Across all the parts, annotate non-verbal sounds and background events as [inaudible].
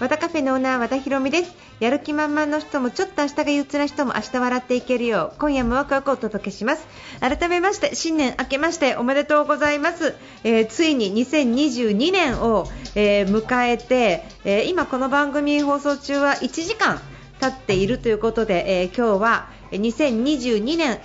和田カフェのオーナー和田博美です。やる気満々の人もちょっと明日が憂鬱な人も明日笑っていけるよう今夜もワクワクお届けします。改めまして新年明けましておめでとうございます、えーついに2022年を、えー迎えて、えー今この番組放送中は1時間経っているということで、えー今日は2022年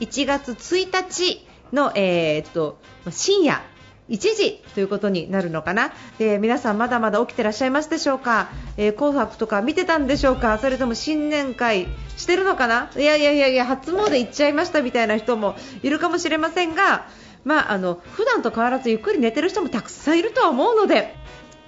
1月1日の、えーっと深夜1時ということになるのかな、で皆さんまだまだ起きてらっしゃいますでしょうか、えー紅白とか見てたんでしょうか？それとも新年会してるのかな？いやいやいやいや初詣行っちゃいましたみたいな人もいるかもしれませんが、まあ、あの普段と変わらずゆっくり寝てる人もたくさんいるとは思うので、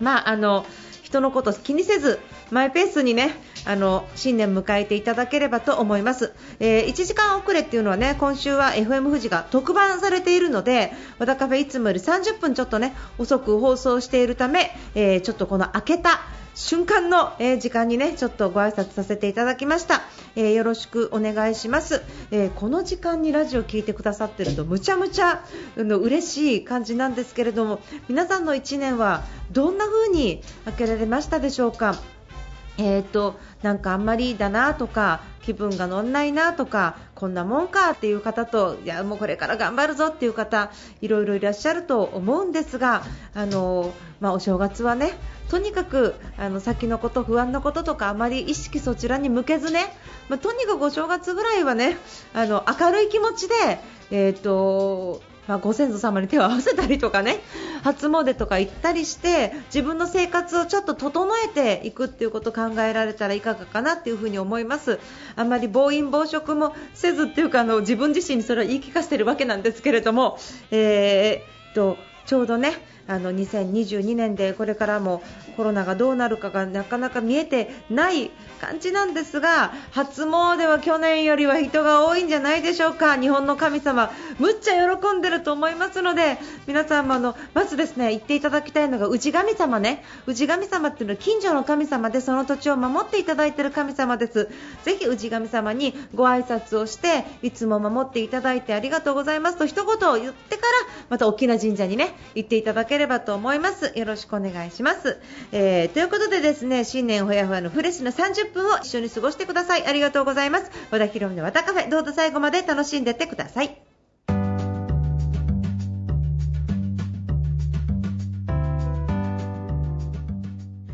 まあ、あの人のこと気にせずマイペースにねあの新年迎えていただければと思います、えー1時間遅れっていうのはね今週は FM 富士が特番されているので和田カフェいつもより30分ちょっとね遅く放送しているため、えーちょっとこの開けた瞬間の、えー時間にねちょっとご挨拶させていただきました、えーよろしくお願いします、えーこの時間にラジオ聞いてくださってるとむちゃむちゃあの嬉しい感じなんですけれども皆さんの1年はどんな風に開けられましたでしょうか？えー、となんかあんまりだなとか気分が乗んないなとかこんなもんかっていう方といやもうこれから頑張るぞっていう方いろいろいらっしゃると思うんですがあの、まあ、お正月はねとにかくあの先のこと不安なこととかあまり意識そちらに向けずね、まあ、とにかくお正月ぐらいはねあの明るい気持ちで、えーとまあ、ご先祖様に手を合わせたりとかね [laughs] 初詣とか行ったりして自分の生活をちょっと整えていくっていうことを考えられたらいかがかなっていうふうに思います。あまり暴飲暴食もせずっていうかあの自分自身にそれは言い聞かせてるわけなんですけれども、えーっとちょうどねあの2022年でこれからもコロナがどうなるかがなかなか見えてない感じなんですが初詣は去年よりは人が多いんじゃないでしょうか。日本の神様むっちゃ喜んでると思いますので皆さんもあのまずですね言っていただきたいのが氏神様ね。氏神様っていうのは近所の神様でその土地を守っていただいている神様です。ぜひ氏神様にご挨拶をしていつも守っていただいてありがとうございますと一言を言ってからまた大きな神社にね行っていただければと思います。よろしくお願いします、えーということでですね新年ほやほやのフレッシュな30分を一緒に過ごしてください。ありがとうございます。和田博美の和田カフェどうぞ最後まで楽しんでってください。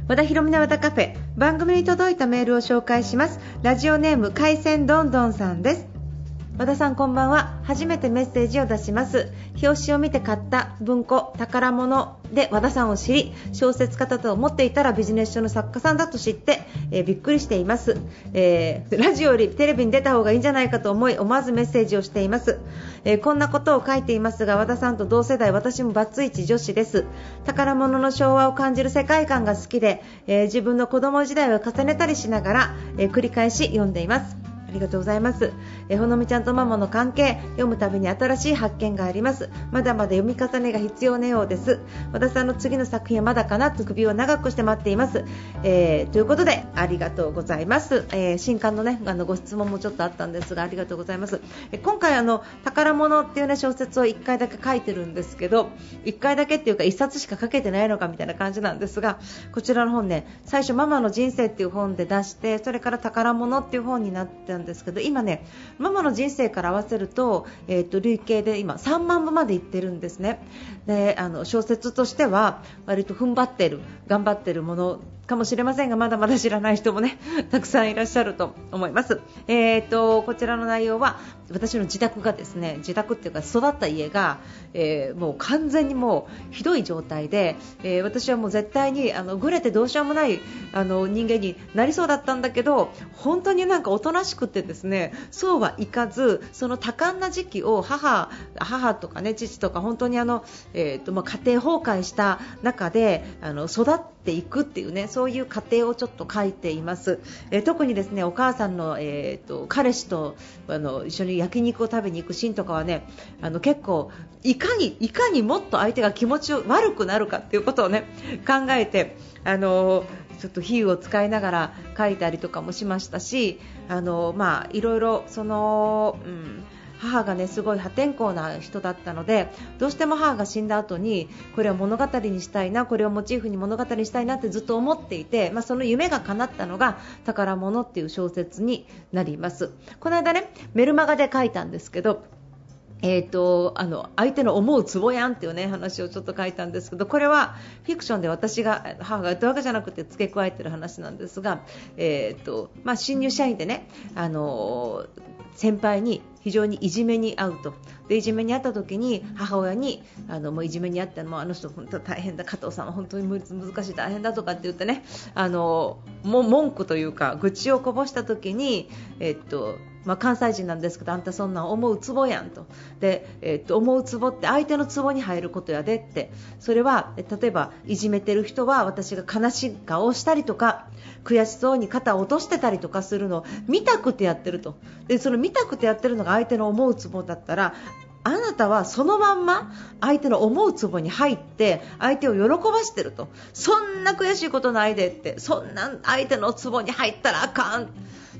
和田博美の和田カフェ番組に届いたメールを紹介します。ラジオネーム海鮮どんどんさんです。和田さんこんばんは。初めてメッセージを出します。表紙を見て買った文庫宝物で和田さんを知り小説家だと思っていたらビジネス書の作家さんだと知って、えーびっくりしています、えーラジオよりテレビに出た方がいいんじゃないかと思い思わずメッセージをしています、えーこんなことを書いていますが和田さんと同世代私もバツイチ女子です。宝物の昭和を感じる世界観が好きで、え自分の子供時代を重ねたりしながら、え繰り返し読んでいます。ありがとうございます。えほのみちゃんとママの関係、読むたびに新しい発見があります。まだまだ読み重ねが必要なようです。和田さんの次の作品はまだかな？と首を長くして待っています。えーということで、ありがとうございます。えー新刊のね、あのご質問もちょっとあったんですが、ありがとうございます。え今回あの、宝物っていうね、小説を1回だけ書いてるんですけど、1回だけっていうか1冊しか書けてないのかみたいな感じなんですが、こちらの本ね、最初ママの人生っていう本で出して、それから宝物っていう本になってんですけど、今ね、ママの人生から合わせると、えっ、と、累計で今3万部までいってるんですね。で、あの、小説としては、割と踏ん張ってる、頑張ってるものかもしれませんが、まだまだ知らない人もね、[laughs] たくさんいらっしゃると思います。えっ、と、こちらの内容は、私の自宅がですね、自宅っていうか育った家が、えーもう完全にもうひどい状態で、えー私はもう絶対にあのぐれてどうしようもないあの人間になりそうだったんだけど本当になんかおとなしくてですねそうはいかずその多感な時期を母母とかね父とか本当にあの、えーとまあ、家庭崩壊した中であの育っていくっていうねそういう過程をちょっと書いています、えー、特にですねお母さんの、えーと、彼氏とあの一緒に焼肉を食べに行くシーンとかはねあの結構いかにいかにもっと相手が気持ちを悪くなるかっていうことをね考えてあのちょっと比喩を使いながら書いたりとかもしましたしあの、まあ、いろいろその、うん母がねすごい破天荒な人だったのでどうしても母が死んだ後にこれを物語にしたいなこれをモチーフに物語にしたいなってずっと思っていて、まあ、その夢が叶ったのが宝物っていう小説になります。この間ねメルマガで書いたんですけどえーと、あの相手の思うツボやんっていうね話をちょっと書いたんですけどこれはフィクションで私が母が言ったわけじゃなくて付け加えてる話なんですが、えーとまあ、新入社員でねあの先輩に非常にいじめに遭うと。でいじめに遭った時に母親にあのもういじめに遭ったのもあの人本当大変だ。加藤さんは本当に難しい大変だとかって言ってね。あのも文句というか愚痴をこぼした時にえっとまあ、関西人なんですけどあんたそんなん思うツボやんと。で、えっと思うツボって相手のツボに入ることやでって。それは例えばいじめてる人は私が悲しい顔をしたりとか悔しそうに肩を落としてたりとかするのを見たくてやってると。でその見たくてやってるのが相手の思うツボだったらあなたはそのまんま相手の思うツボに入って相手を喜ばしてると。そんな悔しいことないでって。そんな相手のツボに入ったらあかん。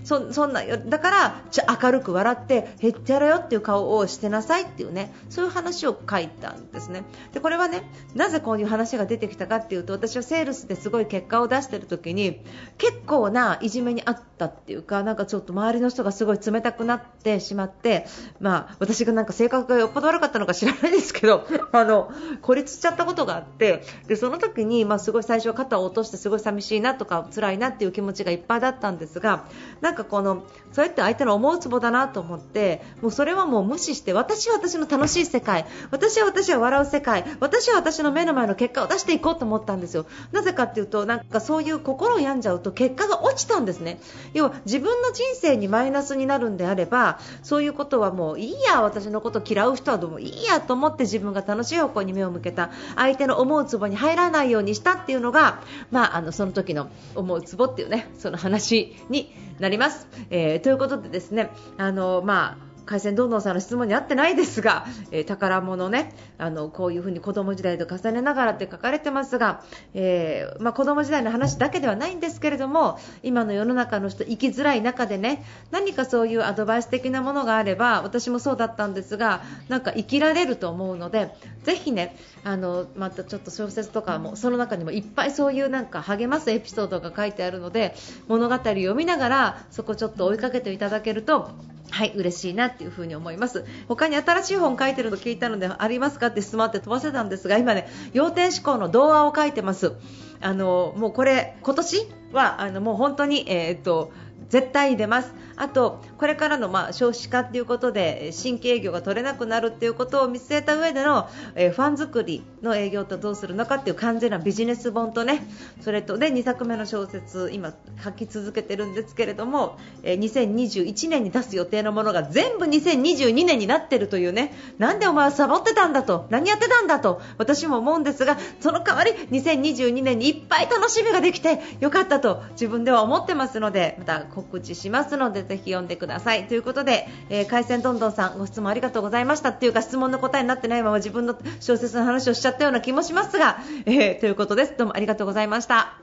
そそんなだからち明るく笑ってへっちゃらよっていう顔をしてなさいっていうねそういう話を書いたんですね。でこれはねなぜこういう話が出てきたかっていうと私はセールスですごい結果を出している時に結構ないじめにあったっていうかなんかちょっと周りの人がすごい冷たくなってしまってまあ私がなんか性格がよっぽど悪かったのか知らないですけど [laughs] あの孤立しちゃったことがあってでその時にまあすごい最初は肩を落としてすごい寂しいなとか辛いなっていう気持ちがいっぱいだったんですがなんかこのそれって相手の思うツボだなと思ってもうそれはもう無視して私は私の楽しい世界私は私は笑う世界私は私の目の前の結果を出していこうと思ったんですよなぜかっていうとなんかそういう心を病んじゃうと結果が落ちたんですね要は自分の人生にマイナスになるんであればそういうことはもういいや私のこと嫌う人はどうもいいやと思って自分が楽しい方向に目を向けた相手の思うツボに入らないようにしたっていうのが、まあ、あのその時の思うツボっていうねその話になります。ます。えー、ということでですねあの、まあ海鮮どんどんさんの質問に合ってないですが、えー、宝物ねあのこういうふうに子供時代と重ねながらって書かれてますが、えーまあ、子供時代の話だけではないんですけれども今の世の中の人生きづらい中でね何かそういうアドバイス的なものがあれば私もそうだったんですがなんか生きられると思うのでぜひねあのまたちょっと小説とかもその中にもいっぱいそういうなんか励ますエピソードが書いてあるので物語を読みながらそこちょっと追いかけていただけるとはい嬉しいなっていう風に思います他に新しい本書いてると聞いたのでありますかって質問あって飛ばせたんですが今ね要点思考の童話を書いてますあのもうこれ今年はあのもう本当にえー、っと絶対に出ます。あと、これからのまあ少子化ということで新規営業が取れなくなるということを見据えた上での、えー、ファン作りの営業とどうするのかっていう完全なビジネス本とねそれとで2作目の小説今書き続けてるんですけれども、えー、2021年に出す予定のものが全部2022年になってるというねなんでお前はサボってたんだと何やってたんだと私も思うんですがその代わり2022年にいっぱい楽しみができてよかったと自分では思ってますのでまた告知しますのでぜひ読んでください。ださい。ということで、えー、海鮮どんどんさんご質問ありがとうございました。っていうか質問の答えになってないまま自分の小説の話をしちゃったような気もしますが、えー、ということです。どうもありがとうございました。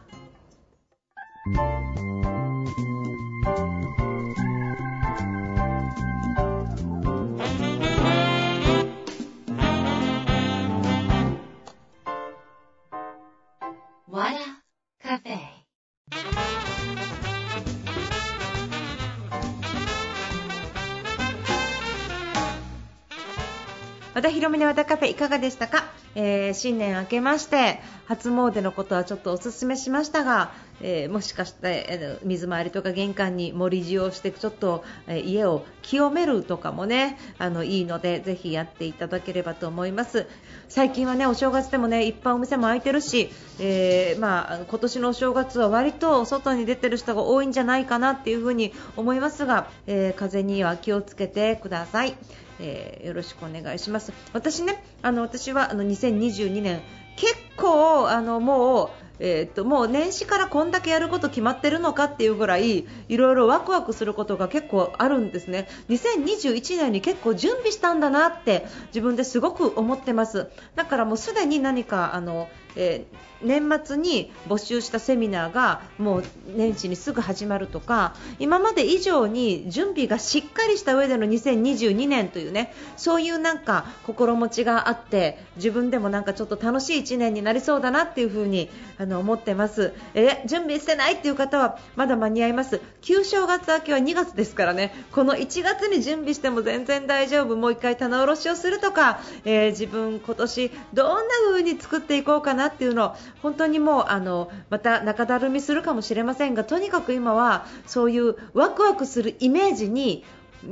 和田博美の和田カフェいかがでしたか、えー、新年明けまして初詣のことはちょっとお勧めしましたが、えー、もしかして、えー、水回りとか玄関に盛り地をしてちょっと、え家を清めるとかもねあのいいのでぜひやっていただければと思います最近はねお正月でもねいっぱいお店も開いてるし、えまあ、今年のお正月は割と外に出てる人が多いんじゃないかなっていうふに思いますが、え風には気をつけてください。え、よろしくお願いします。私ね、あの私はあの2022年結構あのもうえー、っともう年始からこんだけやること決まってるのかっていうぐらいいろいろワクワクすることが結構あるんですね。2021年に結構準備したんだなって自分ですごく思ってますだからもうすでに何かあの、えー年末に募集したセミナーがもう年始にすぐ始まるとか今まで以上に準備がしっかりした上での2022年というねそういうなんか心持ちがあって自分でもなんかちょっと楽しい1年になりそうだなっていう風にあの思ってます。え準備してないっていう方はまだ間に合います。旧正月明けは2月ですからねこの1月に準備しても全然大丈夫。もう1回棚卸しをするとか、えー、自分今年どんな風に作っていこうかなっていうのを本当にもうあのまた中だるみするかもしれませんがとにかく今はそういうワクワクするイメージに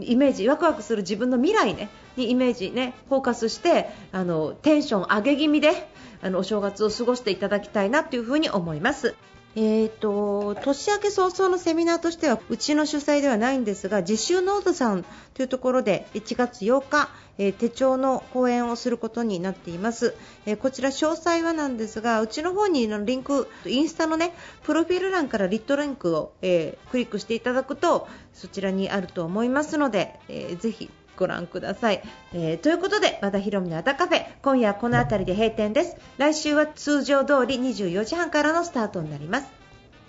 イメージワクワクする自分の未来ねにイメージねフォーカスしてあのテンション上げ気味であのお正月を過ごしていただきたいなというふうに思います。えーと、年明け早々のセミナーとしてはうちの主催ではないんですが実習ノートさんというところで1月8日、えー、手帳の講演をすることになっています、えー、こちら詳細はなんですがうちの方にのリンクインスタのねプロフィール欄からリットリンクを、えー、クリックしていただくとそちらにあると思いますので、えー、ぜひご覧ください、えー、ということで和田ヒロミのアタカフェ今夜はこの辺りで閉店です。来週は通常通り24時半からのスタートになります。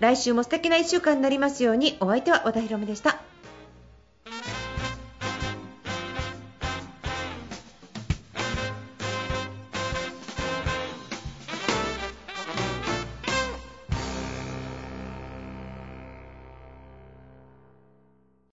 来週も素敵な1週間になりますように。お相手は和田ヒロミでした。